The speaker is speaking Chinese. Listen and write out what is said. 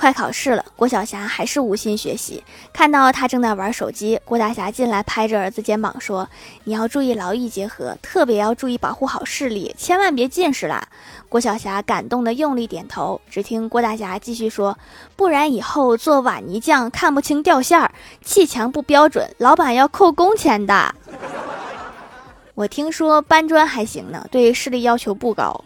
快考试了郭晓霞还是无心学习。看到他正在玩手机郭大侠进来拍着儿子肩膀说你要注意劳逸结合特别要注意保护好视力千万别近视啦。郭晓霞感动得用力点头只听郭大侠继续说不然以后做瓦泥匠看不清掉线儿砌墙不标准老板要扣工钱的。我听说搬砖还行呢对视力要求不高。